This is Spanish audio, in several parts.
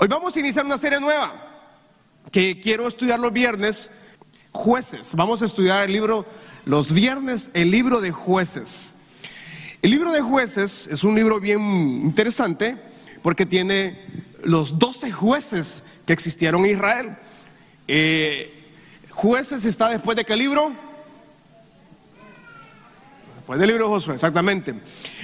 Hoy vamos a iniciar una serie nueva que quiero estudiar los viernes, jueces. Vamos a estudiar el libro, los viernes, el libro de jueces. El libro de jueces es un libro bien interesante porque tiene los 12 jueces que existieron en Israel. Eh, jueces está después de qué libro? Después del libro de Josué, exactamente.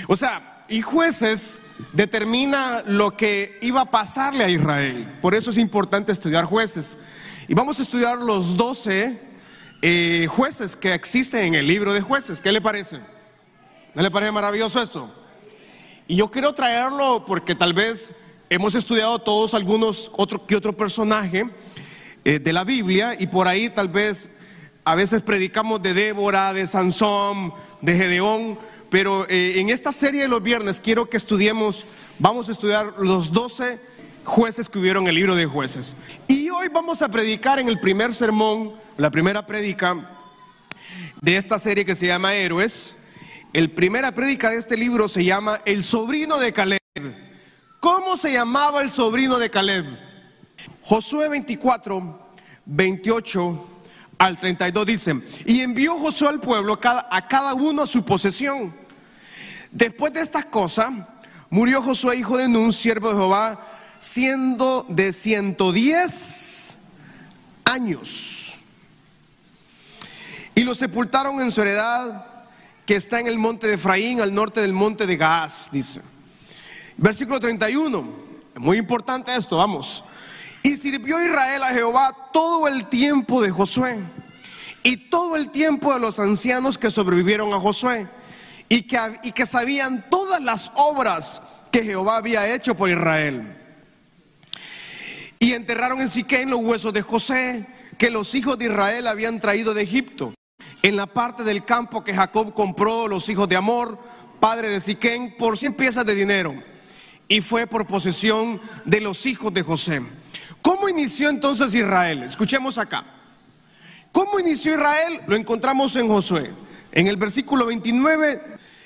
O sea, y jueces determina lo que iba a pasarle a Israel. Por eso es importante estudiar jueces. Y vamos a estudiar los 12 eh, jueces que existen en el libro de jueces. ¿Qué le parece? ¿No le parece maravilloso eso? Y yo quiero traerlo porque tal vez hemos estudiado todos algunos otro que otro personaje eh, de la Biblia y por ahí tal vez a veces predicamos de Débora, de Sansón, de Gedeón, pero eh, en esta serie de los viernes quiero que estudiemos, vamos a estudiar los 12 jueces que hubieron en el libro de jueces. Y hoy vamos a predicar en el primer sermón, la primera predica de esta serie que se llama Héroes. El primera predica de este libro se llama El sobrino de Caleb. ¿Cómo se llamaba el sobrino de Caleb? Josué 24, 28 al 32 dice, y envió Josué al pueblo a cada uno a su posesión Después de estas cosas, murió Josué, hijo de Nun, siervo de Jehová, siendo de 110 años. Y lo sepultaron en su heredad, que está en el monte de Efraín, al norte del monte de Gaaz, dice. Versículo 31, muy importante esto, vamos. Y sirvió Israel a Jehová todo el tiempo de Josué y todo el tiempo de los ancianos que sobrevivieron a Josué y que, y que sabían todas las obras que Jehová había hecho por Israel. Y enterraron en Siquén los huesos de José que los hijos de Israel habían traído de Egipto, en la parte del campo que Jacob compró los hijos de Amor, padre de Siquén, por 100 piezas de dinero. Y fue por posesión de los hijos de José. ¿Cómo inició entonces Israel? Escuchemos acá. ¿Cómo inició Israel? Lo encontramos en Josué. En el versículo 29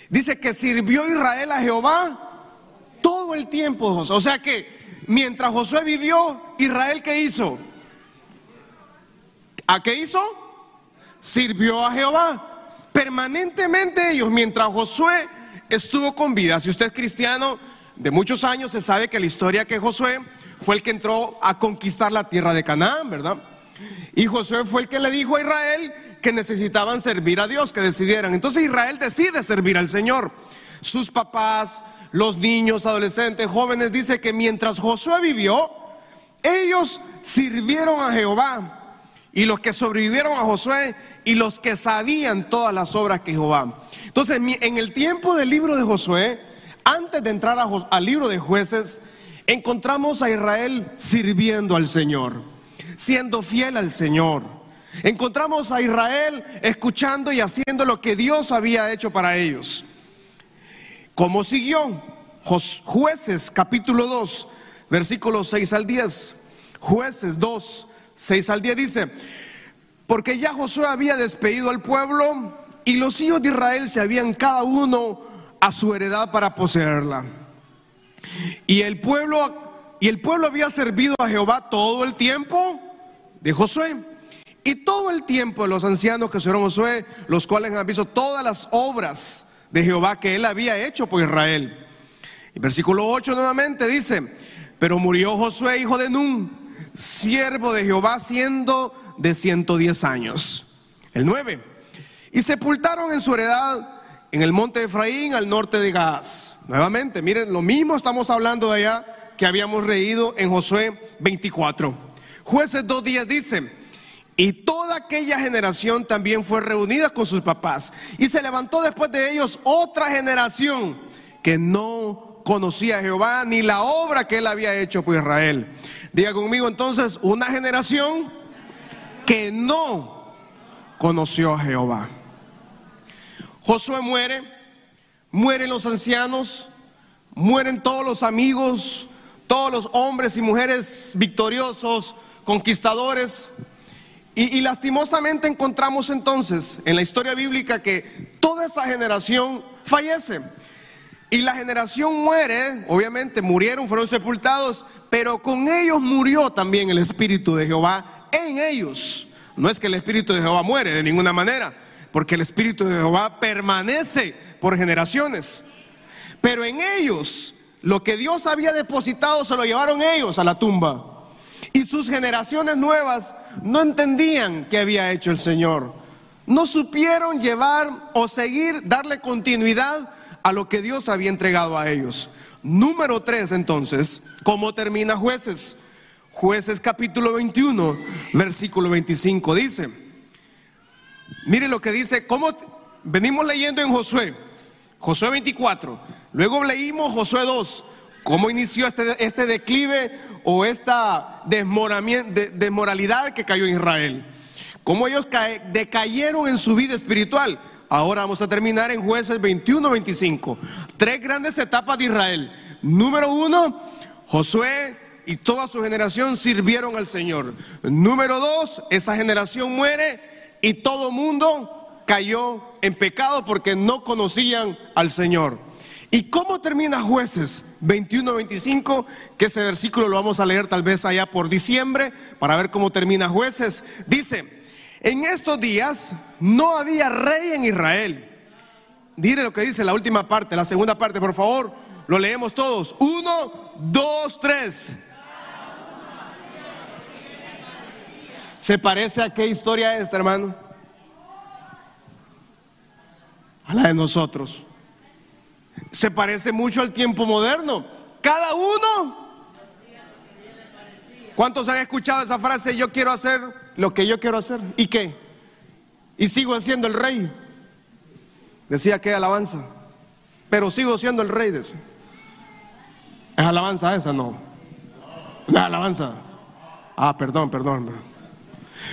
dice que sirvió Israel a Jehová todo el tiempo, O sea que mientras Josué vivió, Israel ¿qué hizo? ¿A qué hizo? Sirvió a Jehová. Permanentemente ellos, mientras Josué estuvo con vida. Si usted es cristiano de muchos años, se sabe que la historia que Josué fue el que entró a conquistar la tierra de Canaán, ¿verdad? Y Josué fue el que le dijo a Israel que necesitaban servir a Dios, que decidieran. Entonces Israel decide servir al Señor. Sus papás, los niños, adolescentes, jóvenes, dice que mientras Josué vivió, ellos sirvieron a Jehová. Y los que sobrevivieron a Josué y los que sabían todas las obras que Jehová. Entonces, en el tiempo del libro de Josué, antes de entrar al libro de jueces, encontramos a Israel sirviendo al Señor, siendo fiel al Señor. Encontramos a Israel escuchando y haciendo lo que Dios había hecho para ellos. ¿Cómo siguió? Jueces capítulo 2, versículos 6 al 10. Jueces 2, 6 al 10 dice, porque ya Josué había despedido al pueblo y los hijos de Israel se habían cada uno a su heredad para poseerla. Y el pueblo y el pueblo había servido a Jehová todo el tiempo de Josué. Y todo el tiempo los ancianos que fueron Josué, los cuales han visto todas las obras de Jehová que él había hecho por Israel. Y versículo 8 nuevamente dice, pero murió Josué, hijo de Nun, siervo de Jehová, siendo de 110 años. El 9. Y sepultaron en su heredad en el monte de Efraín, al norte de Gaz. Nuevamente, miren, lo mismo estamos hablando de allá que habíamos leído en Josué 24. Jueces dos días dice, y toda aquella generación también fue reunida con sus papás. Y se levantó después de ellos otra generación que no conocía a Jehová ni la obra que él había hecho por Israel. Diga conmigo entonces, una generación que no conoció a Jehová. Josué muere, mueren los ancianos, mueren todos los amigos, todos los hombres y mujeres victoriosos, conquistadores. Y, lastimosamente encontramos entonces en la historia bíblica que toda esa generación fallece. Y la generación muere, obviamente murieron, fueron sepultados, pero con ellos murió también el Espíritu de Jehová en ellos. No es que el Espíritu de Jehová muere de ninguna manera, porque el Espíritu de Jehová permanece por generaciones. Pero en ellos, lo que Dios había depositado se lo llevaron ellos a la tumba. Y sus generaciones nuevas no entendían qué había hecho el Señor. No supieron llevar o seguir, darle continuidad a lo que Dios había entregado a ellos. Número 3 entonces, ¿cómo termina jueces? Jueces capítulo 21, versículo 25 dice, mire lo que dice, ¿cómo venimos leyendo en Josué? Josué 24, luego leímos Josué 2, cómo inició este, este declive o esta desmoralidad que cayó en Israel, cómo ellos decayeron en su vida espiritual. Ahora vamos a terminar en jueces 21-25. Tres grandes etapas de Israel. Número uno, Josué y toda su generación sirvieron al Señor. Número dos, esa generación muere y todo mundo cayó en pecado porque no conocían al Señor. ¿Y cómo termina jueces 21-25? Que ese versículo lo vamos a leer tal vez allá por diciembre para ver cómo termina jueces. Dice, en estos días no había rey en Israel. Dile lo que dice la última parte, la segunda parte, por favor. Lo leemos todos. Uno, dos, tres. ¿Se parece a qué historia es esta, hermano? A la de nosotros. Se parece mucho al tiempo moderno. Cada uno. ¿Cuántos han escuchado esa frase? Yo quiero hacer lo que yo quiero hacer. ¿Y qué? Y sigo siendo el rey. Decía que alabanza. Pero sigo siendo el rey de eso. ¿Es alabanza esa? No. ¿No alabanza? Ah, perdón, perdón.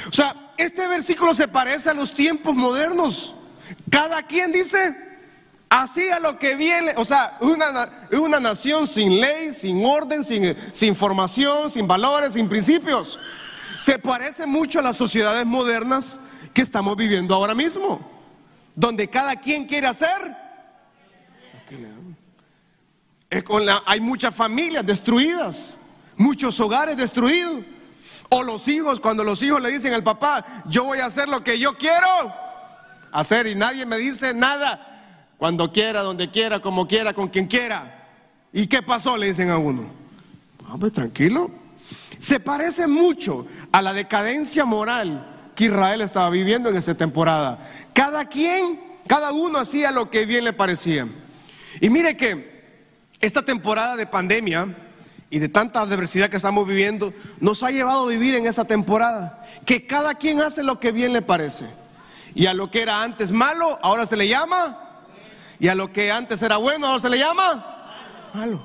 O sea, este versículo se parece a los tiempos modernos. Cada quien dice, hacía lo que viene, o sea, una, una nación sin ley, sin orden, sin, sin formación, sin valores, sin principios. Se parece mucho a las sociedades modernas que estamos viviendo ahora mismo, donde cada quien quiere hacer. hay muchas familias destruidas, muchos hogares destruidos. O los hijos, cuando los hijos le dicen al papá, yo voy a hacer lo que yo quiero hacer y nadie me dice nada, cuando quiera, donde quiera, como quiera, con quien quiera. ¿Y qué pasó? Le dicen a uno. Vamos, tranquilo. Se parece mucho a la decadencia moral que Israel estaba viviendo en esa temporada. Cada quien, cada uno hacía lo que bien le parecía. Y mire que esta temporada de pandemia y de tanta adversidad que estamos viviendo nos ha llevado a vivir en esa temporada. Que cada quien hace lo que bien le parece. Y a lo que era antes malo, ahora se le llama. Y a lo que antes era bueno, ahora se le llama malo.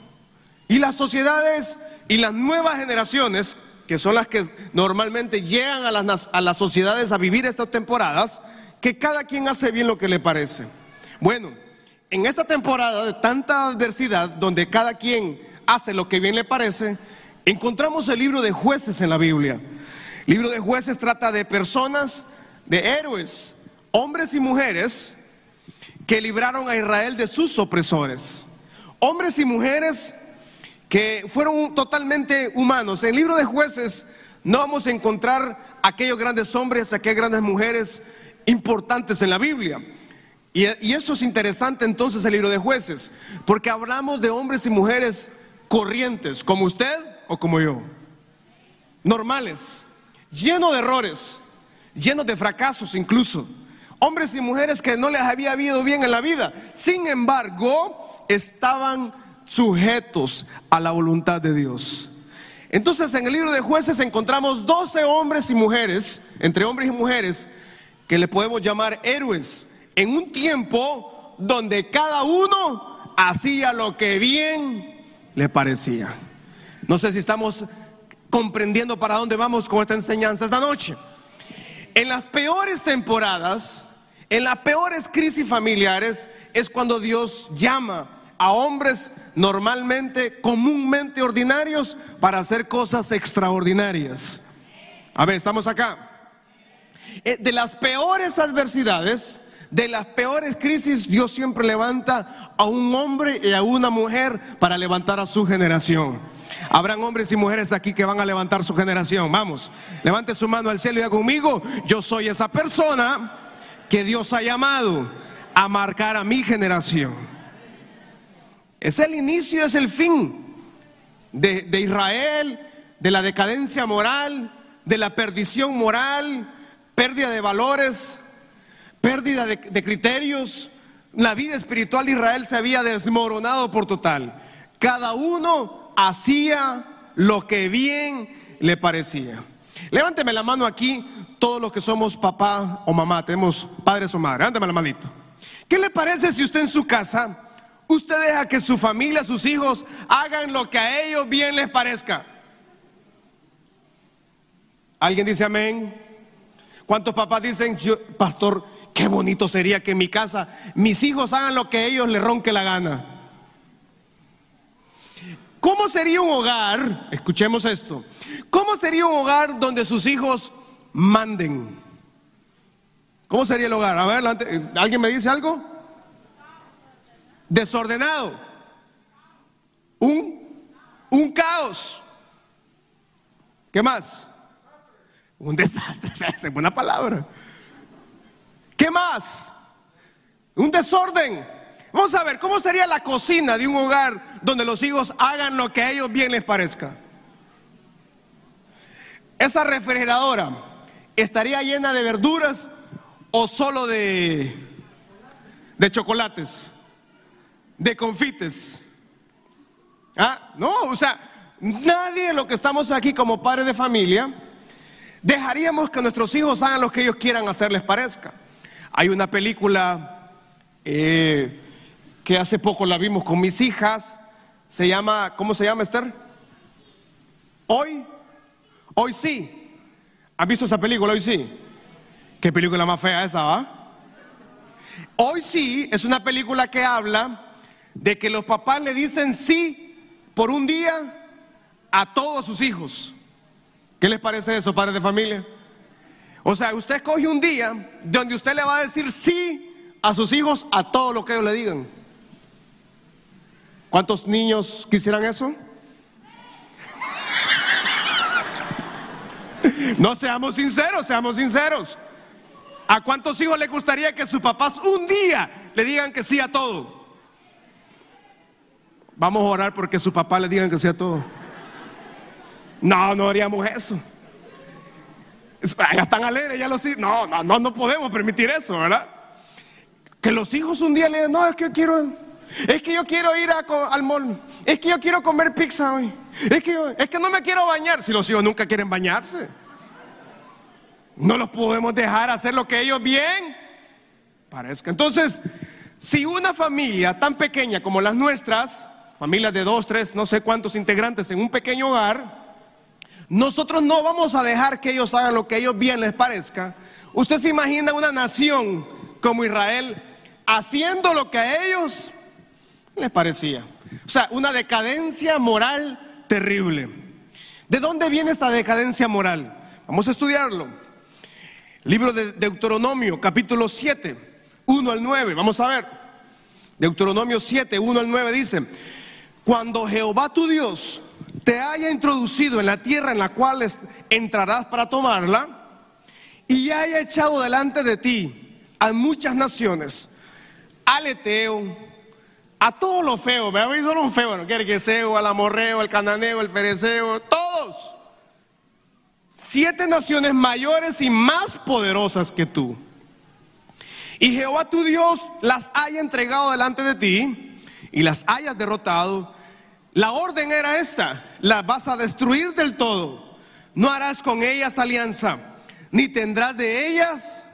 Y las sociedades y las nuevas generaciones, que son las que normalmente llegan a las, a las sociedades a vivir estas temporadas, que cada quien hace bien lo que le parece. Bueno, en esta temporada de tanta adversidad, donde cada quien hace lo que bien le parece, encontramos el libro de jueces en la Biblia. El libro de jueces trata de personas, de héroes, hombres y mujeres que libraron a Israel de sus opresores. Hombres y mujeres que fueron totalmente humanos. En el libro de jueces no vamos a encontrar aquellos grandes hombres, aquellas grandes mujeres importantes en la Biblia. Y, eso es interesante entonces el libro de jueces, porque hablamos de hombres y mujeres corrientes, como usted o como yo, normales, llenos de errores, llenos de fracasos incluso, hombres y mujeres que no les había habido bien en la vida, sin embargo, estaban sujetos a la voluntad de Dios. Entonces en el libro de jueces encontramos 12 hombres y mujeres, entre hombres y mujeres, que le podemos llamar héroes, en un tiempo donde cada uno hacía lo que bien le parecía. No sé si estamos comprendiendo para dónde vamos con esta enseñanza esta noche. En las peores temporadas, en las peores crisis familiares, es cuando Dios llama a hombres normalmente, comúnmente ordinarios para hacer cosas extraordinarias. A ver, estamos acá. Eh, de las peores adversidades, de las peores crisis, Dios siempre levanta a un hombre y a una mujer para levantar a su generación. Habrán hombres y mujeres aquí que van a levantar su generación. Vamos, levante su mano al cielo y diga conmigo, yo soy esa persona que Dios ha llamado a marcar a mi generación. Es el inicio, es el fin de, de Israel, de la decadencia moral, de la perdición moral, pérdida de valores, pérdida de, criterios. La vida espiritual de Israel se había desmoronado por total. Cada uno hacía lo que bien le parecía. Levánteme la mano aquí, todos los que somos papá o mamá, tenemos padres o madres. Levánteme la manito. ¿Qué le parece si usted en su casa, usted deja que su familia, sus hijos, hagan lo que a ellos bien les parezca? ¿Alguien dice amén? ¿Cuántos papás dicen, pastor, qué bonito sería que en mi casa mis hijos hagan lo que a ellos les ronque la gana? ¿Cómo sería un hogar? Escuchemos esto. ¿Cómo sería un hogar donde sus hijos manden? ¿Cómo sería el hogar? A ver, ¿alguien me dice algo? Desordenado. Un, un caos. ¿Qué más? Un desastre, es buena palabra. ¿Qué más? Un desorden. Vamos a ver, ¿cómo sería la cocina de un hogar donde los hijos hagan lo que a ellos bien les parezca? Esa refrigeradora estaría llena de verduras o solo de, de chocolates, de confites. Ah, no, o sea, nadie de los que estamos aquí como padres de familia Dejaríamos que nuestros hijos hagan lo que ellos quieran hacerles parezca. Hay una película eh, que hace poco la vimos con mis hijas. Se llama, ¿cómo se llama Esther? Hoy, hoy sí. ¿Han visto esa película? Hoy sí. ¿Qué película más fea esa, va? Hoy sí es una película que habla de que los papás le dicen sí por un día a todos sus hijos. ¿Qué les parece eso, padres de familia? O sea, usted escoge un día donde usted le va a decir sí a sus hijos a todo lo que ellos le digan. ¿Cuántos niños quisieran eso? No seamos sinceros, seamos sinceros. ¿A cuántos hijos les gustaría que sus papás un día le digan que sí a todo? Vamos a orar porque sus papás le digan que sí a todo. No, no haríamos eso. Ya están alegres, ya los No, no, no, no podemos permitir eso, ¿verdad? Que los hijos un día le digan, no, es que yo quiero, es que yo quiero ir al mall, es que yo quiero comer pizza hoy, es que, es que no me quiero bañar, si los hijos nunca quieren bañarse. No los podemos dejar hacer lo que ellos bien parezca. Entonces, si una familia tan pequeña como las nuestras, familias de dos, tres, no sé cuántos integrantes en un pequeño hogar, nosotros no vamos a dejar que ellos hagan lo que ellos bien les parezca. Usted se imagina una nación como Israel haciendo lo que a ellos les parecía. O sea, una decadencia moral terrible. ¿De dónde viene esta decadencia moral? Vamos a estudiarlo. Libro de Deuteronomio, capítulo 7, 1 al 9. Vamos a ver. Deuteronomio 7, 1 al 9 dice, cuando Jehová tu Dios te haya introducido en la tierra en la cual entrarás para tomarla y haya echado delante de ti a muchas naciones, al Eteo, a todos los feos, me ha oído los feos, el Gergeseo, al Amorreo, el Cananeo, el Fereceo, todos. Siete naciones mayores y más poderosas que tú. Y Jehová tu Dios las haya entregado delante de ti y las hayas derrotado la orden era esta, la vas a destruir del todo. No harás con ellas alianza, ni tendrás de ellas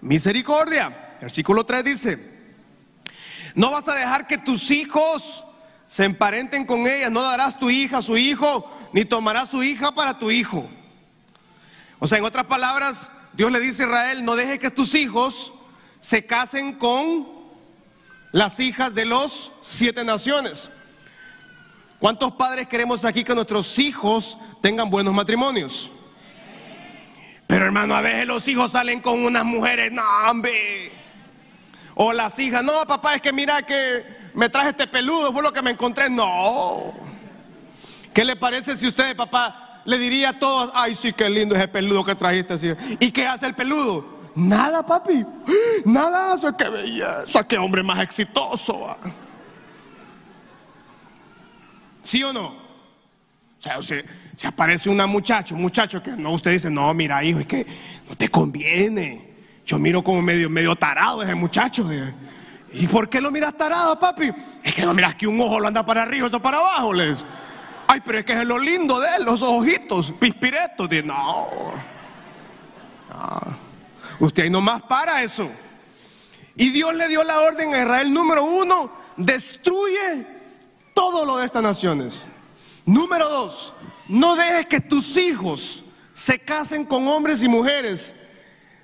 misericordia. Versículo 3 dice, no vas a dejar que tus hijos se emparenten con ellas, no darás tu hija a su hijo, ni tomarás su hija para tu hijo. O sea, en otras palabras, Dios le dice a Israel, no deje que tus hijos se casen con las hijas de los siete naciones. ¿Cuántos padres queremos aquí que nuestros hijos tengan buenos matrimonios? Pero hermano, a veces los hijos salen con unas mujeres, no. O las hijas, no, papá, es que mira que me traje este peludo, fue lo que me encontré. No. ¿Qué le parece si usted, papá, le diría a todos, ay, sí, qué lindo ese peludo que trajiste? ¿Y qué hace el peludo? Nada, papi. Nada hace, qué belleza, qué hombre más exitoso. ¿Sí o no? O sea, usted, se aparece una muchacha, un muchacho que no, usted dice, no, mira, hijo, es que no te conviene. Yo miro como medio, medio tarado ese muchacho. ¿Y por qué lo miras tarado, papi? Es que no miras que un ojo lo anda para arriba, otro para abajo, les. Ay, pero es que es lo lindo de él, los ojitos, pispiretos. No. no. Usted ahí nomás para eso. Y Dios le dio la orden a Israel, número uno, destruye todo lo de estas naciones. Número dos, no dejes que tus hijos se casen con hombres y mujeres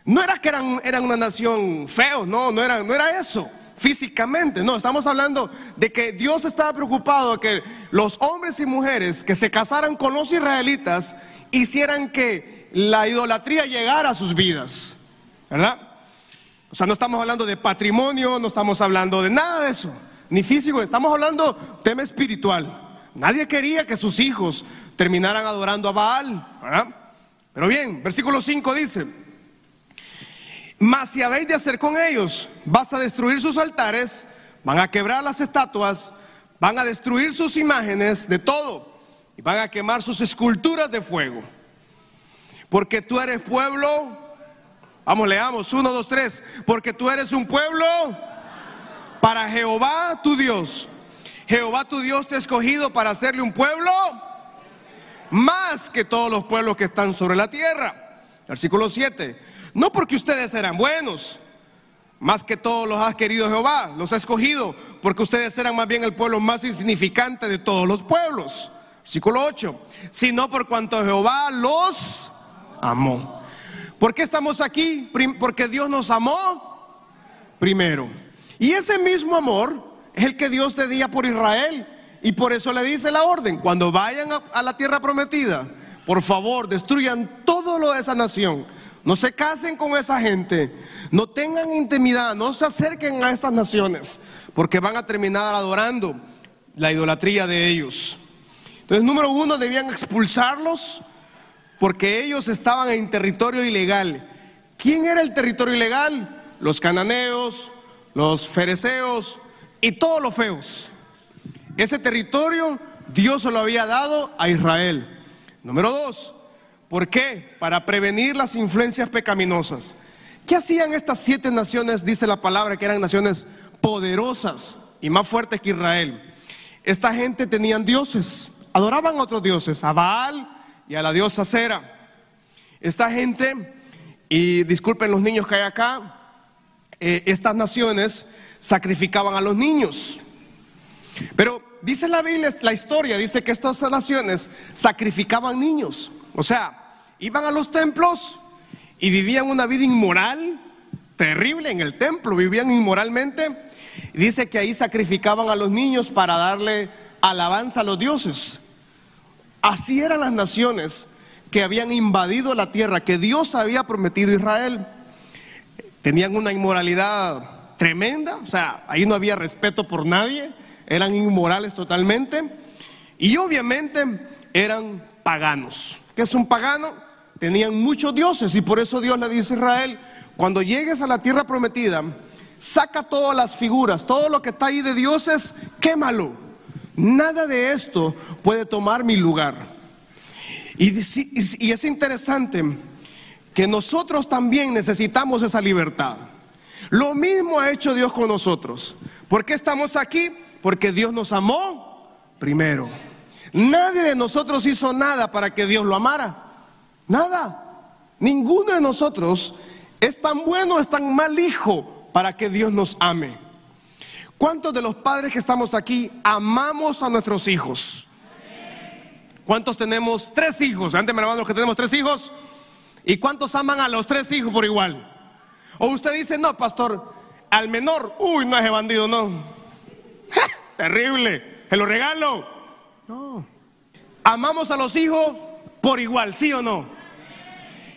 no era que eran, eran una nación feos, no, no era, no era eso físicamente, no, estamos hablando de que Dios estaba preocupado de que los hombres y mujeres que se casaran con los israelitas hicieran que la idolatría llegara a sus vidas, ¿verdad? O sea, no estamos hablando de patrimonio, no estamos hablando de nada de eso, ni físico, estamos hablando tema espiritual. Nadie quería que sus hijos terminaran adorando a Baal, ¿verdad? Pero bien, versículo 5 dice, mas si habéis de hacer con ellos, vas a destruir sus altares, van a quebrar las estatuas, van a destruir sus imágenes de todo y van a quemar sus esculturas de fuego. Porque tú eres pueblo, vamos, leamos, uno, dos, tres, porque tú eres un pueblo para Jehová tu Dios. Jehová tu Dios te ha escogido para hacerle un pueblo más que todos los pueblos que están sobre la tierra. Versículo 7. No porque ustedes eran buenos, más que todos los ha querido Jehová, los ha escogido, porque ustedes eran más bien el pueblo más insignificante de todos los pueblos. Versículo 8. Sino por cuanto Jehová los amó. ¿Por qué estamos aquí? Porque Dios nos amó primero. Y ese mismo amor es el que Dios tenía por Israel. Y por eso le dice la orden, cuando vayan a, la tierra prometida, por favor, destruyan todo lo de esa nación no se casen con esa gente. No tengan intimidad. No se acerquen a estas naciones. Porque van a terminar adorando la idolatría de ellos. Entonces, número uno, debían expulsarlos porque ellos estaban en territorio ilegal. ¿Quién era el territorio ilegal? Los cananeos, los fereceos y todos los feos. Ese territorio Dios se lo había dado a Israel. Número dos, ¿Por qué? Para prevenir las influencias pecaminosas. ¿Qué hacían estas siete naciones? Dice la palabra que eran naciones poderosas y más fuertes que Israel. Esta gente tenían dioses, adoraban a otros dioses, a Baal y a la diosa Cera. Esta gente, y disculpen los niños que hay acá, eh, estas naciones sacrificaban a los niños. Pero dice la Biblia, la historia dice que estas naciones sacrificaban niños. O sea, iban a los templos y vivían una vida inmoral, terrible en el templo, vivían inmoralmente. dice que ahí sacrificaban a los niños para darle alabanza a los dioses. Así eran las naciones que habían invadido la tierra que Dios había prometido a Israel. Tenían una inmoralidad tremenda, o sea, ahí no había respeto por nadie, eran inmorales totalmente y obviamente eran paganos. ¿Qué es un pagano? Tenían muchos dioses y por eso Dios le dice a Israel, cuando llegues a la tierra prometida, saca todas las figuras, todo lo que está ahí de dioses, quémalo. Nada de esto puede tomar mi lugar. Y, y es interesante que nosotros también necesitamos esa libertad. Lo mismo ha hecho Dios con nosotros. ¿Por qué estamos aquí? Porque Dios nos amó primero. Nadie de nosotros hizo nada para que Dios lo amara. Nada. Ninguno de nosotros es tan bueno, es tan mal hijo para que Dios nos ame. ¿Cuántos de los padres que estamos aquí amamos a nuestros hijos? ¿Cuántos tenemos tres hijos? Antes me los que tenemos tres hijos. ¿Y cuántos aman a los tres hijos por igual? O usted dice, no, pastor, al menor, uy, no es bandido, no. Terrible, se lo regalo. No. Amamos a los hijos por igual, ¿sí o no?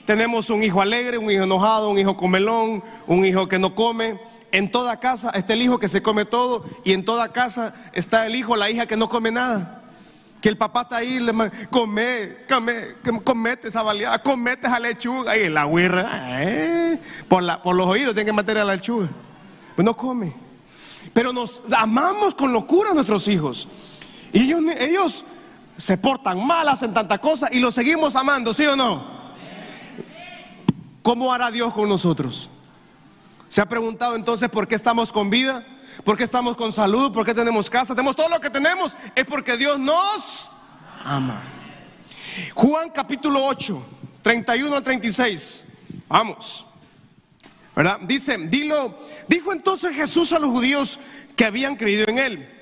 Tenemos un hijo alegre, un hijo enojado, un hijo comelón, un hijo que no come. en toda casa está el hijo que se come todo y en toda casa está el hijo, la hija que no come nada. Que el papá está ahí, le come, come, comete esa baleada, comete esa lechuga. Y la huirra, eh, por, los oídos tiene que meter a la lechuga. Pues no come. Pero nos amamos con locura a nuestros hijos. Y ellos, ellos se portan mal, hacen tanta cosa y los seguimos amando, ¿sí o no? ¿Cómo hará Dios con nosotros? ¿Se ha preguntado entonces por qué estamos con vida? ¿Por qué estamos con salud? ¿Por qué tenemos casa? Tenemos todo lo que tenemos. Es porque Dios nos ama. Juan capítulo 8, 31 al 36. Vamos. ¿Verdad? Dice, dilo, dijo entonces Jesús a los judíos que habían creído en él.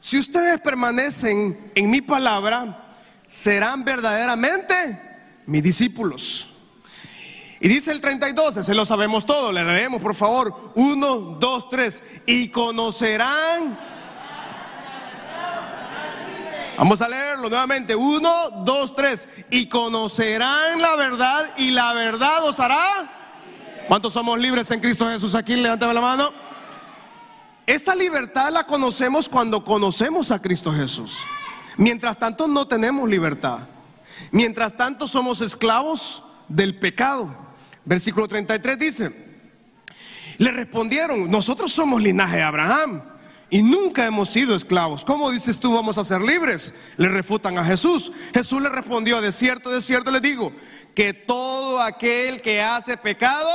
Si ustedes permanecen en mi palabra, serán verdaderamente mis discípulos. Y dice el 32, se lo sabemos todo, le leemos por favor. Uno, dos, tres. Y conocerán. Vamos a leerlo nuevamente. Uno, dos, tres. Y conocerán la verdad y la verdad os hará. ¿Cuántos somos libres en Cristo Jesús aquí? Levántame la mano. Esa libertad la conocemos cuando conocemos a Cristo Jesús. Mientras tanto no tenemos libertad. Mientras tanto somos esclavos del pecado. Versículo 33 dice, le respondieron, nosotros somos linaje de Abraham y nunca hemos sido esclavos. ¿Cómo dices tú vamos a ser libres? Le refutan a Jesús. Jesús le respondió, de cierto, de cierto le digo, que todo aquel que hace pecado...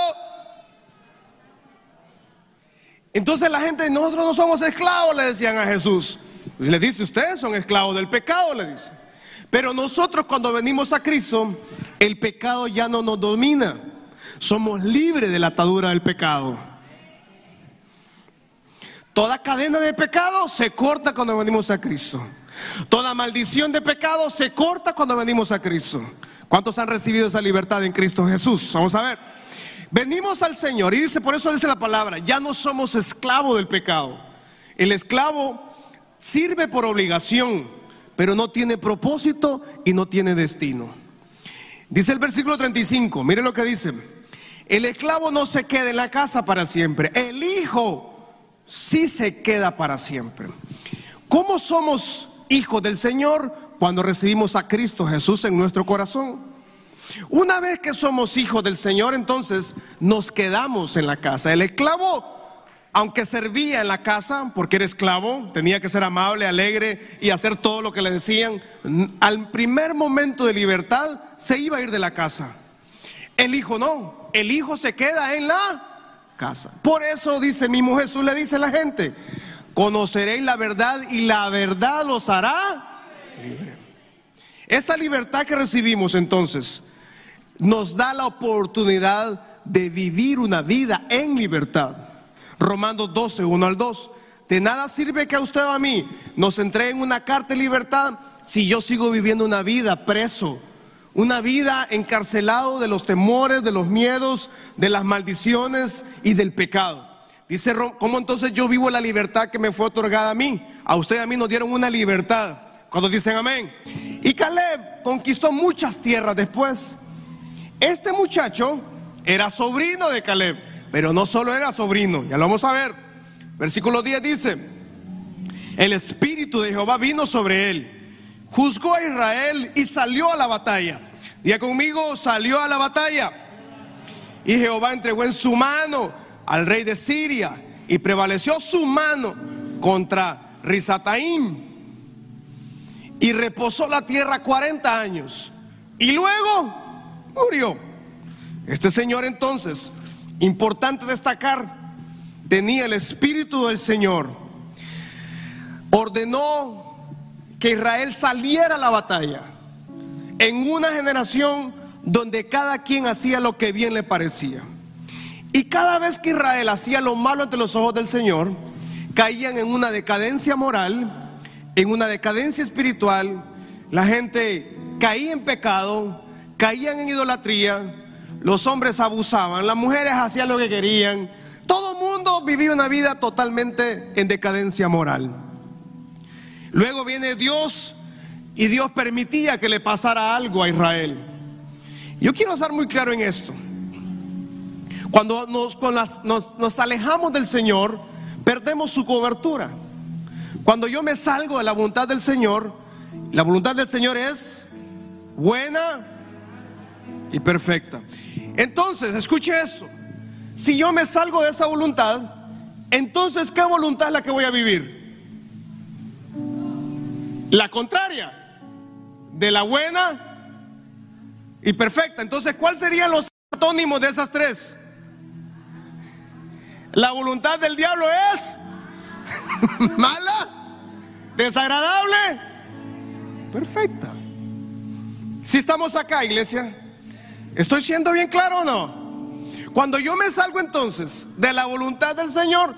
Entonces la gente, nosotros no somos esclavos, le decían a Jesús. Y le dice, ustedes son esclavos del pecado, le dice. Pero nosotros cuando venimos a Cristo, el pecado ya no nos domina. Somos libres de la atadura del pecado. Toda cadena de pecado se corta cuando venimos a Cristo. Toda maldición de pecado se corta cuando venimos a Cristo. ¿Cuántos han recibido esa libertad en Cristo Jesús? Vamos a ver. Venimos al Señor y dice, por eso dice la palabra, ya no somos esclavos del pecado. El esclavo sirve por obligación, pero no tiene propósito y no tiene destino. Dice el versículo 35, mire lo que dice. El esclavo no se queda en la casa para siempre. El hijo sí se queda para siempre. ¿Cómo somos hijos del Señor cuando recibimos a Cristo Jesús en nuestro corazón? Una vez que somos hijos del Señor, entonces nos quedamos en la casa. El esclavo, aunque servía en la casa, porque era esclavo, tenía que ser amable, alegre y hacer todo lo que le decían, al primer momento de libertad se iba a ir de la casa. El hijo no, el hijo se queda en la casa. Por eso dice mismo Jesús, le dice a la gente, conoceréis la verdad y la verdad los hará libre. Esa libertad que recibimos entonces nos da la oportunidad de vivir una vida en libertad. Romanos 12, 1 al 2. De nada sirve que a usted o a mí nos entreguen una carta de libertad si yo sigo viviendo una vida preso una vida encarcelado de los temores, de los miedos, de las maldiciones y del pecado. Dice, ¿cómo entonces yo vivo la libertad que me fue otorgada a mí? A usted y a mí nos dieron una libertad. Cuando dicen amén. Caleb conquistó muchas tierras después. Este muchacho era sobrino de Caleb, pero no solo era sobrino, ya lo vamos a ver. Versículo 10 dice, el espíritu de Jehová vino sobre él juzgó a Israel y salió a la batalla. Diga conmigo, salió a la batalla. Y Jehová entregó en su mano al rey de Siria y prevaleció su mano contra Risataim. Y reposó la tierra 40 años. Y luego murió. Este señor entonces, importante destacar, tenía el espíritu del Señor. Ordenó que Israel saliera a la batalla en una generación donde cada quien hacía lo que bien le parecía. Y cada vez que Israel hacía lo malo ante los ojos del Señor, caían en una decadencia moral, en una decadencia espiritual, la gente caía en pecado, caían en idolatría, los hombres abusaban, las mujeres hacían lo que querían, todo el mundo vivía una vida totalmente en decadencia moral. Luego viene Dios y Dios permitía que le pasara algo a Israel. Yo quiero estar muy claro en esto. Cuando nos, alejamos del Señor, perdemos su cobertura. Cuando yo me salgo de la voluntad del Señor, la voluntad del Señor es buena y perfecta. Entonces, escuche esto. Si yo me salgo de esa voluntad, entonces ¿qué voluntad es la que voy a vivir? La contraria de la buena y perfecta. Entonces, ¿cuáles serían los antónimos de esas tres? La voluntad del diablo es mala, desagradable, perfecta. Si estamos acá, iglesia, ¿estoy siendo bien claro o no? Cuando yo me salgo entonces de la voluntad del Señor,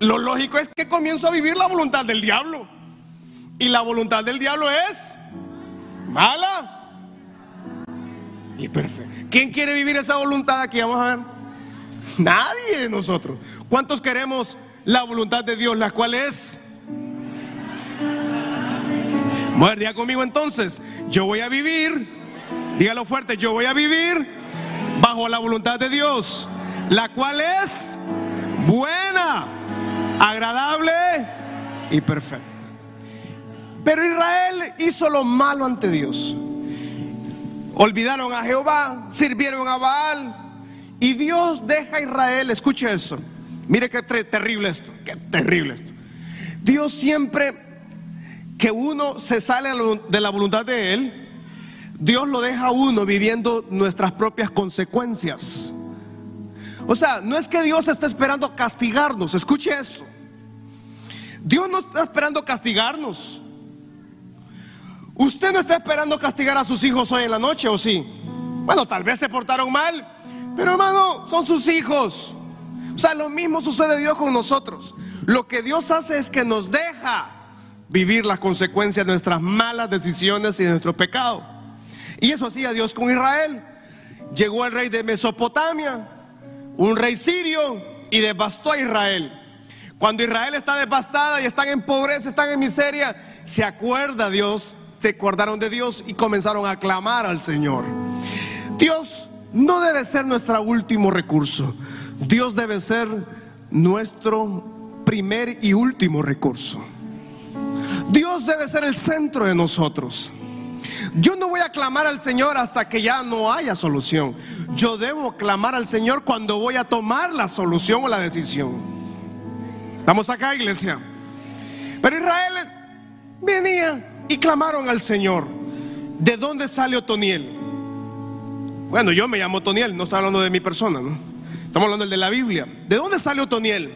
lo lógico es que comienzo a vivir la voluntad del diablo. Y la voluntad del diablo es mala y perfecta. ¿Quién quiere vivir esa voluntad aquí? Vamos a ver. Nadie de nosotros. ¿Cuántos queremos la voluntad de Dios, la cual es? Mujer, diga conmigo entonces, yo voy a vivir, dígalo fuerte, yo voy a vivir bajo la voluntad de Dios, la cual es buena, agradable y perfecta. Pero Israel hizo lo malo ante Dios. Olvidaron a Jehová, sirvieron a Baal. Y Dios deja a Israel, escuche eso. Mire qué terrible esto, qué terrible esto. Dios siempre que uno se sale de la voluntad de Él, Dios lo deja a uno viviendo nuestras propias consecuencias. O sea, no es que Dios esté esperando castigarnos, escuche esto. Dios no está esperando castigarnos. Usted no está esperando castigar a sus hijos hoy en la noche, ¿o sí? Bueno, tal vez se portaron mal, pero hermano, son sus hijos. O sea, lo mismo sucede Dios con nosotros. Lo que Dios hace es que nos deja vivir las consecuencias de nuestras malas decisiones y de nuestro pecado. Y eso hacía Dios con Israel. Llegó el rey de Mesopotamia, un rey sirio, y devastó a Israel. Cuando Israel está devastada y están en pobreza, están en miseria, se acuerda Dios, se acordaron de Dios y comenzaron a clamar al Señor. Dios no debe ser nuestro último recurso. Dios debe ser nuestro primer y último recurso. Dios debe ser el centro de nosotros. Yo no voy a clamar al Señor hasta que ya no haya solución. Yo debo clamar al Señor cuando voy a tomar la solución o la decisión. Estamos acá, iglesia. Pero Israel venía y clamaron al Señor. ¿De dónde sale Otoniel? Bueno, yo me llamo Otoniel, no estoy hablando de mi persona, ¿no? Estamos hablando del de la Biblia. ¿De dónde sale Otoniel?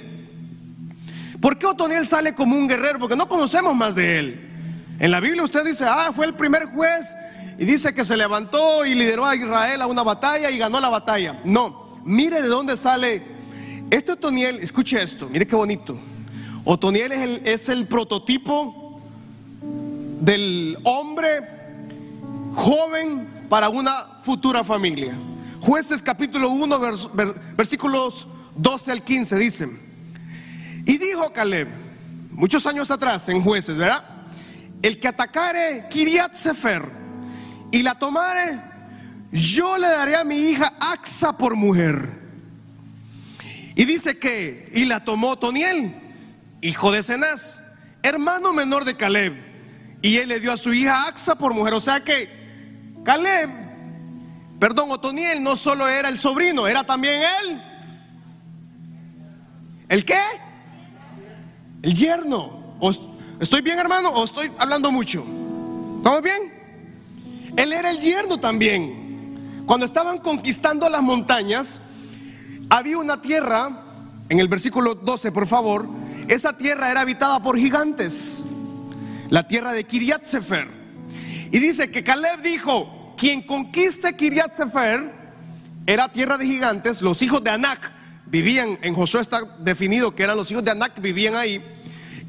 ¿Por qué Otoniel sale como un guerrero? Porque no conocemos más de él. En la Biblia usted dice, ah, fue el primer juez y dice que se levantó y lideró a Israel a una batalla y ganó la batalla. No, mire de dónde sale. Este Otoniel, escuche esto, mire qué bonito. Otoniel es el, es el prototipo del hombre joven para una futura familia. Jueces capítulo 1, vers- ver- versículos 12 al 15 dicen. Y dijo Caleb, muchos años atrás en jueces, ¿verdad? El que atacare Kiriat Sefer y la tomare, yo le daré a mi hija Axa por mujer. Y dice que, y la tomó Toniel, hijo de Cenaz, hermano menor de Caleb. Y él le dio a su hija Axa por mujer. O sea que Caleb, perdón, Otoniel no solo era el sobrino, era también él. ¿El qué? El yerno. ¿O est- ¿Estoy bien, hermano? ¿O estoy hablando mucho? ¿Estamos bien? Él era el yerno también. Cuando estaban conquistando las montañas, había una tierra, en el versículo 12, por favor, esa tierra era habitada por gigantes, la tierra de Kiriat Sefer. Y dice que Caleb dijo, quien conquiste Kiriat Sefer era tierra de gigantes, los hijos de Anak vivían, en Josué está definido que eran los hijos de Anak, vivían ahí.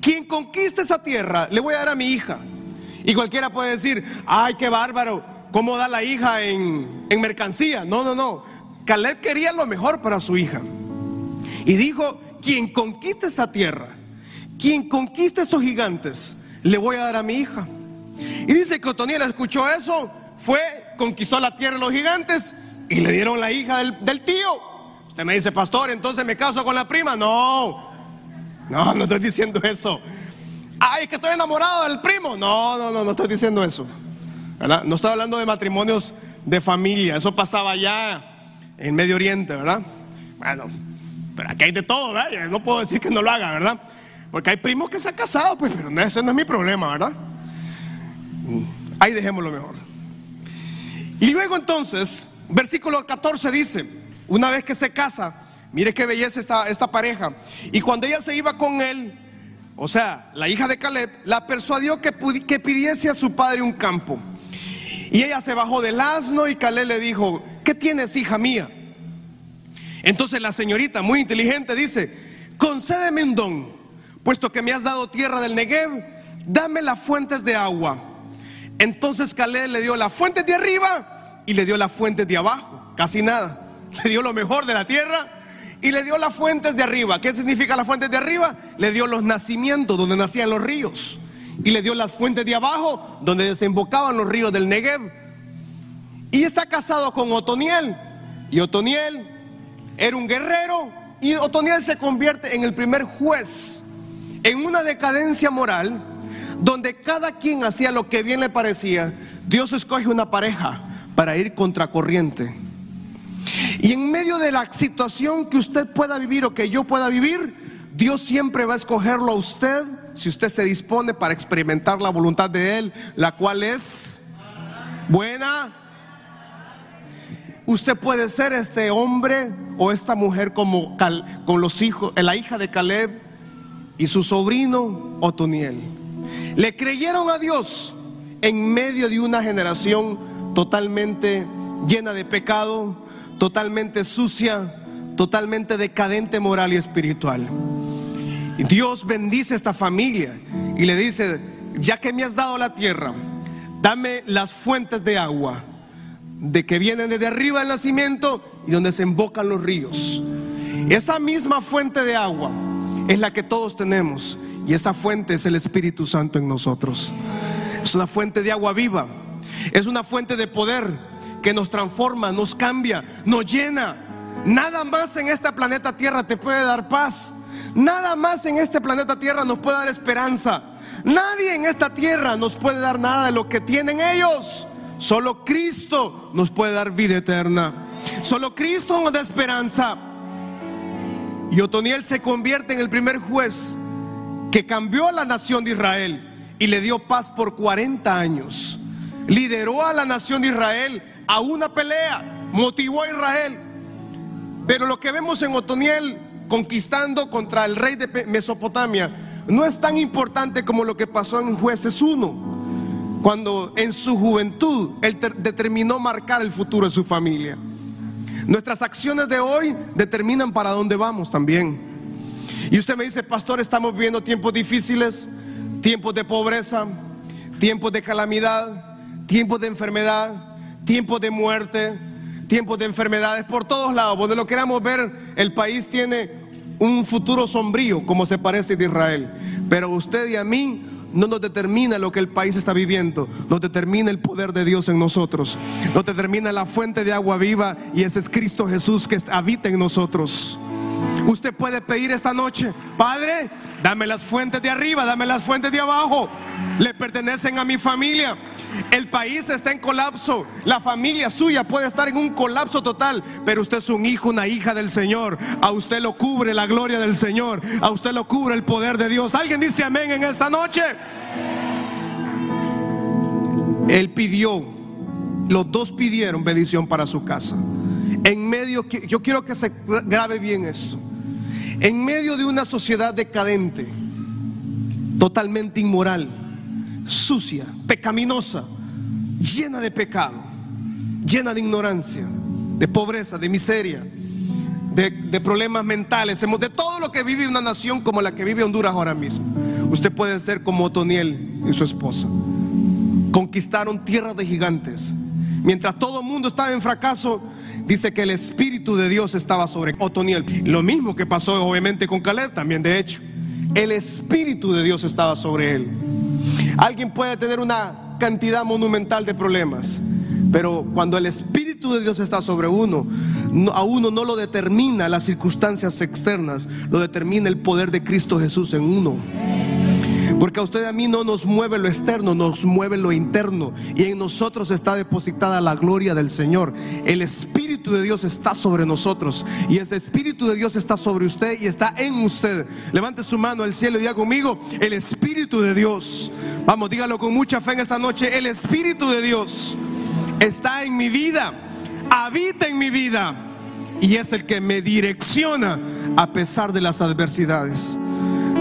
Quien conquiste esa tierra, le voy a dar a mi hija. Y cualquiera puede decir, ay, qué bárbaro, ¿cómo da la hija en, en mercancía? No, no, no. Caleb quería lo mejor para su hija. Y dijo, quien conquiste esa tierra, quien conquiste esos gigantes, le voy a dar a mi hija. Y dice que Otoniel escuchó eso, fue, conquistó la tierra de los gigantes y le dieron la hija del, del tío. Usted me dice, pastor, entonces me caso con la prima. No, no, no estoy diciendo eso. Ay, es que estoy enamorado del primo. No, no, no, no estoy diciendo eso. No estoy hablando de matrimonios de familia. Eso pasaba allá en Medio Oriente, ¿verdad? Bueno, pero aquí hay de todo, ¿verdad? No puedo decir que no lo haga, ¿verdad? Porque hay primos que se han casado, pues, pero ese no es mi problema, ¿verdad? Ahí dejémoslo mejor. Y luego entonces, versículo 14 dice, una vez que se casa, mire qué belleza esta, esta pareja. Y cuando ella se iba con él, o sea, la hija de Caleb, la persuadió que, que pidiese a su padre un campo. Y ella se bajó del asno y Caleb le dijo, ¿qué tienes, hija mía? Entonces la señorita, muy inteligente, dice, concédeme un don, puesto que me has dado tierra del Negev, dame las fuentes de agua. Entonces Caleb le dio las fuentes de arriba y le dio las fuentes de abajo, casi nada. Le dio lo mejor de la tierra y le dio las fuentes de arriba. ¿Qué significa las fuentes de arriba? Le dio los nacimientos donde nacían los ríos. Y le dio las fuentes de abajo donde desembocaban los ríos del Negev. Y está casado con Otoniel. Y Otoniel era un guerrero. Y Otoniel se convierte en el primer juez en una decadencia moral donde cada quien hacía lo que bien le parecía. Dios escoge una pareja para ir contracorriente. Y en medio de la situación que usted pueda vivir o que yo pueda vivir, Dios siempre va a escogerlo a usted si usted se dispone para experimentar la voluntad de Él, la cual es buena. Usted puede ser este hombre o esta mujer como con los hijos, la hija de Caleb y su sobrino Otoniel. Le creyeron a Dios en medio de una generación totalmente llena de pecado, totalmente sucia, totalmente decadente moral y espiritual. Dios bendice a esta familia y le dice, ya que me has dado la tierra, dame las fuentes de agua, de que vienen desde arriba del nacimiento y donde se embocan los ríos. Esa misma fuente de agua es la que todos tenemos y esa fuente es el Espíritu Santo en nosotros. Es una fuente de agua viva, es una fuente de poder que nos transforma, nos cambia, nos llena. Nada más en este planeta Tierra te puede dar paz. Nada más en este planeta Tierra nos puede dar esperanza. Nadie en esta tierra nos puede dar nada de lo que tienen ellos. Solo Cristo nos puede dar vida eterna. Solo Cristo nos da esperanza. Y Otoniel se convierte en el primer juez que cambió a la nación de Israel y le dio paz por 40 años. Lideró a la nación de Israel a una pelea, motivó a Israel. Pero lo que vemos en Otoniel conquistando contra el rey de Mesopotamia no es tan importante como lo que pasó en Jueces 1, cuando en su juventud él determinó marcar el futuro de su familia. Nuestras acciones de hoy determinan para dónde vamos también. Y usted me dice, pastor, estamos viviendo tiempos difíciles, tiempos de pobreza, tiempos de calamidad, tiempos de enfermedad tiempos de muerte, tiempos de enfermedades por todos lados. Donde lo queramos ver, el país tiene un futuro sombrío, como se parece de Israel. Pero usted y a mí no nos determina lo que el país está viviendo, nos determina el poder de Dios en nosotros, nos determina la fuente de agua viva y ese es Cristo Jesús que habita en nosotros. Usted puede pedir esta noche, Padre, dame las fuentes de arriba, dame las fuentes de abajo, le pertenecen a mi familia. El país está en colapso. La familia suya puede estar en un colapso total. Pero usted es un hijo, una hija del Señor. A usted lo cubre la gloria del Señor. A usted lo cubre el poder de Dios. ¿Alguien dice amén en esta noche? Él pidió, los dos pidieron bendición para su casa. En medio, yo quiero que se grabe bien eso. En medio de una sociedad decadente, totalmente inmoral sucia, pecaminosa, llena de pecado, llena de ignorancia, de pobreza, de miseria, de, problemas mentales, de todo lo que vive una nación como la que vive Honduras ahora mismo. Usted puede ser como Otoniel y su esposa. Conquistaron tierras de gigantes. Mientras todo el mundo estaba en fracaso, dice que el Espíritu de Dios estaba sobre Otoniel. Lo mismo que pasó obviamente con Caleb también, de hecho. El Espíritu de Dios estaba sobre él. Alguien puede tener una cantidad monumental de problemas, Pero cuando el Espíritu de Dios está sobre uno, a uno no lo determina las circunstancias externas, lo determina el poder de Cristo Jesús en uno. Porque a usted y a mí no nos mueve lo externo, nos mueve lo interno. Y en nosotros está depositada la gloria del Señor. El Espíritu de Dios está sobre nosotros. Y ese Espíritu de Dios está sobre usted y está en usted. Levante su mano al cielo y diga conmigo, el Espíritu de Dios. Vamos, dígalo con mucha fe en esta noche. El Espíritu de Dios está en mi vida, habita en mi vida. Y es el que me direcciona a pesar de las adversidades.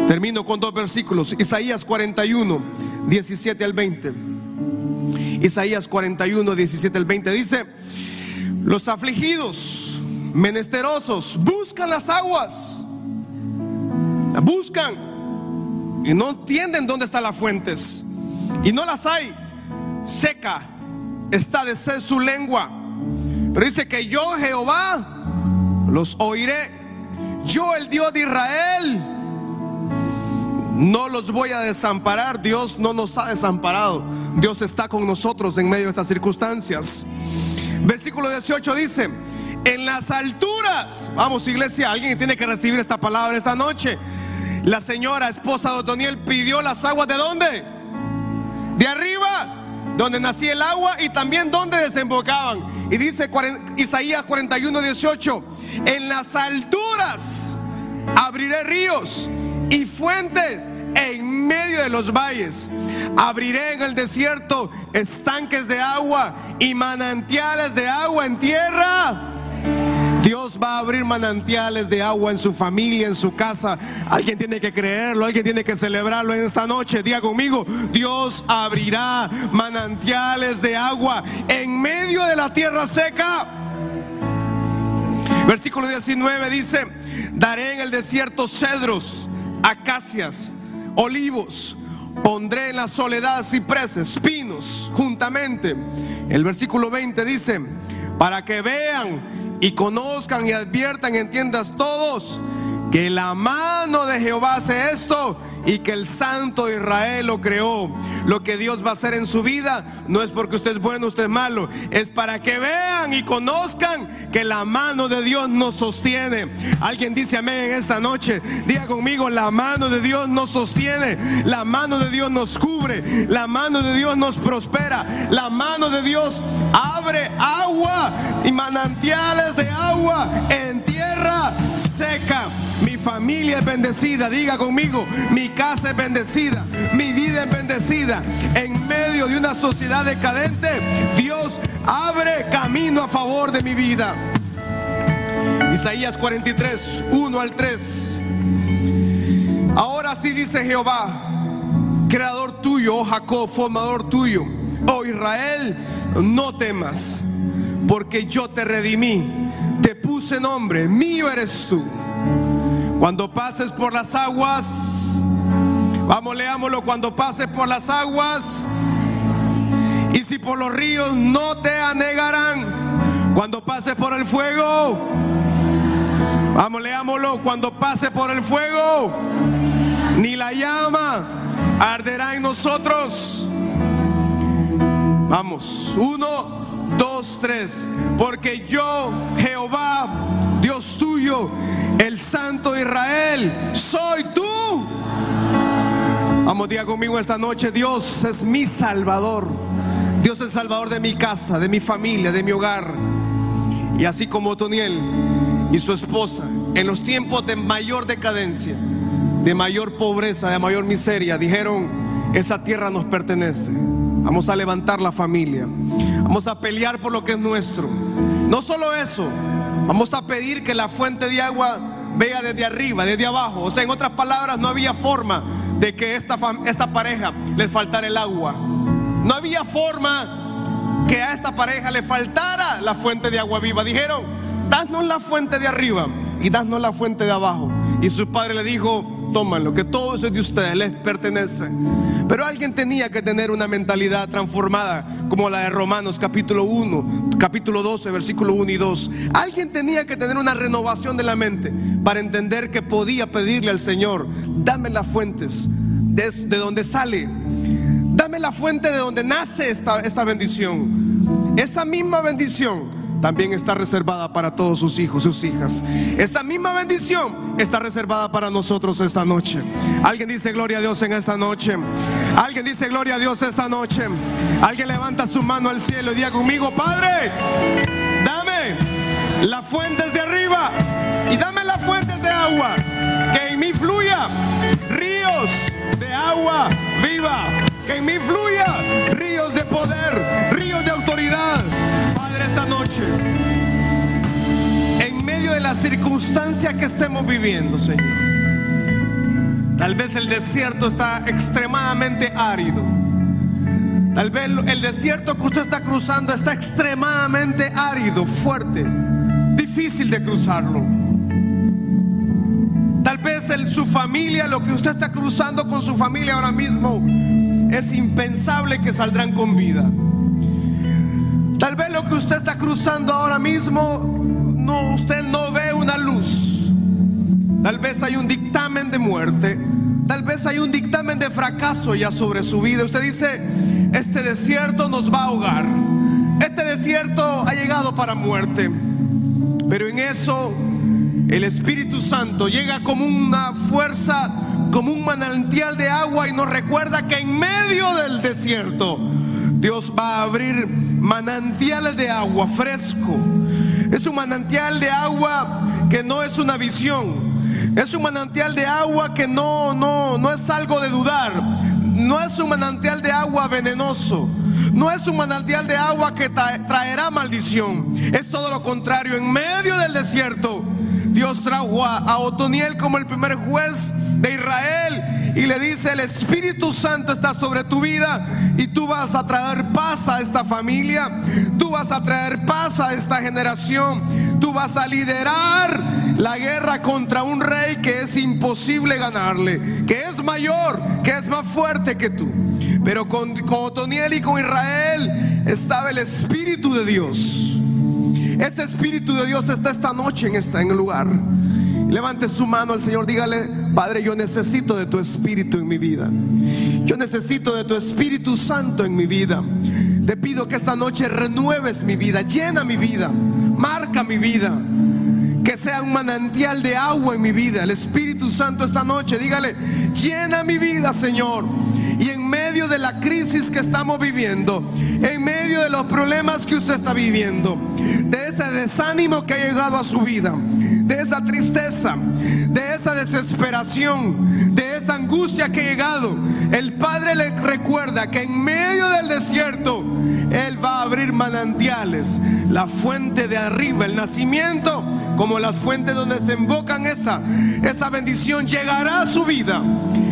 Termino con dos versículos. Isaías 41, 17 al 20. Isaías 41, 17 al 20 dice, los afligidos, menesterosos, buscan las aguas. buscan y no entienden dónde están las fuentes. Y no las hay. Seca está de ser su lengua. Pero dice que yo, Jehová, los oiré. Yo, el Dios de Israel, no los voy a desamparar. Dios no nos ha desamparado. Dios está con nosotros en medio de estas circunstancias. Versículo 18 dice, en las alturas, vamos iglesia, alguien tiene que recibir esta palabra esta noche. La señora esposa de Otoniel pidió las aguas de dónde? De arriba, donde nacía el agua y también donde desembocaban. Y dice Isaías 41, 18, en las alturas abriré ríos y fuentes en medio de los valles. Abriré en el desierto estanques de agua y manantiales de agua en tierra. Dios va a abrir manantiales de agua en su familia, en su casa. Alguien tiene que creerlo, alguien tiene que celebrarlo en esta noche. Diga conmigo, Dios abrirá manantiales de agua en medio de la tierra seca. Versículo 19 dice, daré en el desierto cedros acacias, olivos. Pondré en la soledad cipreses, pinos, juntamente. El versículo 20 dice, para que vean y conozcan y adviertan, entiendas todos, que la mano de Jehová hace esto y que el Santo Israel lo creó. Lo que Dios va a hacer en su vida no es porque usted es bueno, usted es malo, es para que vean y conozcan que la mano de Dios nos sostiene. Alguien dice amén en esta noche. Diga conmigo, la mano de Dios nos sostiene, la mano de Dios nos cubre, la mano de Dios nos prospera, la mano de Dios abre agua y manantiales de agua en seca. Mi familia es bendecida, diga conmigo, mi casa es bendecida, mi vida es bendecida. En medio de una sociedad decadente, Dios abre camino a favor de mi vida. Isaías 43, 1 al 3. Ahora sí dice Jehová, creador tuyo, oh Jacob, formador tuyo, oh Israel, no temas, porque yo te redimí, te puse nombre, mío eres tú. Cuando pases por las aguas, vamos, leámoslo, cuando pases por las aguas, y si por los ríos no te anegarán, cuando pases por el fuego, vamos, leámoslo, cuando pases por el fuego, ni la llama arderá en nosotros. Vamos, uno, porque yo, Jehová, Dios tuyo, el Santo Israel, soy tú. Vamos, diga conmigo esta noche, Dios es mi Salvador. Dios es el Salvador de mi casa, de mi familia, de mi hogar. Y así como Toniel y su esposa, en los tiempos de mayor decadencia, de mayor pobreza, de mayor miseria, dijeron, esa tierra nos pertenece. Vamos a levantar la familia. Vamos a pelear por lo que es nuestro. No solo eso, vamos a pedir que la fuente de agua vea desde arriba, desde abajo. O sea, en otras palabras, no había forma de que esta, esta pareja les faltara el agua. No había forma que a esta pareja le faltara la fuente de agua viva. Dijeron, danos la fuente de arriba y danos la fuente de abajo. Y su padre le dijo, tómanlo, que todo eso es de ustedes, les pertenece. Pero alguien tenía que tener una mentalidad transformada como la de Romanos capítulo 1, capítulo 12, versículo 1 y 2. Alguien tenía que tener una renovación de la mente para entender que podía pedirle al Señor, dame las fuentes de, donde sale, dame la fuente de donde nace esta, esta bendición. esa misma bendición también está reservada para todos sus hijos, sus hijas. Esa misma bendición está reservada para nosotros esta noche. Alguien dice gloria a Dios en esta noche. Alguien dice gloria a Dios esta noche. Alguien levanta su mano al cielo y diga conmigo, Padre, dame las fuentes de arriba y dame las fuentes de agua. Que en mí fluya ríos de agua viva. Que en mí fluya ríos de poder, en medio de la circunstancia que estemos viviendo, Señor. Tal vez el desierto está extremadamente árido. Tal vez el desierto que usted está cruzando está extremadamente árido, fuerte, difícil de cruzarlo. Tal vez su familia, lo que usted está cruzando con su familia ahora mismo, es impensable que saldrán con vida. Que usted está cruzando ahora mismo, no, usted no ve una luz. Tal vez hay un dictamen de muerte. Tal vez hay un dictamen de fracaso ya sobre su vida. Usted dice, este desierto nos va a ahogar. Este desierto ha llegado para muerte. Pero en eso el Espíritu Santo llega como una fuerza, como un manantial de agua y nos recuerda que en medio del desierto Dios va a abrir manantiales de agua fresco. Es un manantial de agua que no es una visión. Es un manantial de agua que no, no, no es algo de dudar. No es un manantial de agua venenoso. No es un manantial de agua que traerá maldición. Es todo lo contrario. En medio del desierto, Dios trajo a Otoniel como el primer juez de Israel y le dice, el Espíritu Santo está sobre tu vida y tú vas a traer paz a esta familia, tú vas a traer paz a esta generación, tú vas a liderar la guerra contra un rey que es imposible ganarle, que es mayor, que es más fuerte que tú. Pero con, con Otoniel y con Israel estaba el Espíritu de Dios. Ese Espíritu de Dios está esta noche en, esta, en el lugar. Levante su mano al Señor, dígale, Padre, yo necesito de tu Espíritu en mi vida. Yo necesito de tu Espíritu Santo en mi vida. Te pido que esta noche renueves mi vida, llena mi vida, marca mi vida. Que sea un manantial de agua en mi vida. El Espíritu Santo esta noche, dígale, llena mi vida, Señor. Y en medio de la crisis que estamos viviendo, en medio de los problemas que usted está viviendo, de ese desánimo que ha llegado a su vida, tristeza, de esa desesperación, de esa angustia que ha llegado, el Padre le recuerda que en medio del desierto Él va a abrir manantiales, la fuente de arriba, el nacimiento, como las fuentes donde se invocan esa, esa bendición llegará a su vida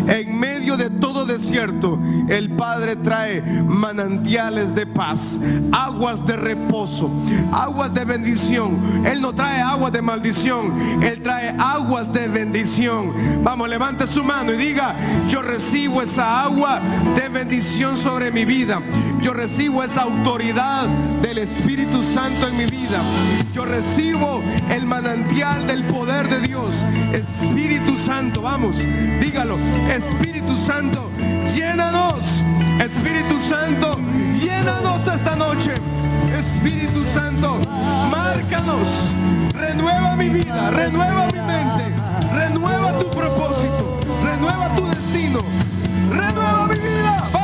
en medio de todo desierto, el Padre trae manantiales de paz, aguas de reposo, aguas de bendición. Él no trae aguas de maldición, Él trae aguas de bendición. Vamos, levante su mano y diga, yo recibo esa agua de bendición sobre mi vida. Yo recibo esa autoridad del Espíritu Santo en mi vida. Yo recibo el manantial del poder de Dios. Espíritu Santo, vamos, dígalo. Espíritu Santo, llénanos. Espíritu Santo, llénanos esta noche. Espíritu Santo, márcanos. Renueva mi vida, renueva mi mente, renueva tu propósito, renueva tu destino, renueva mi vida.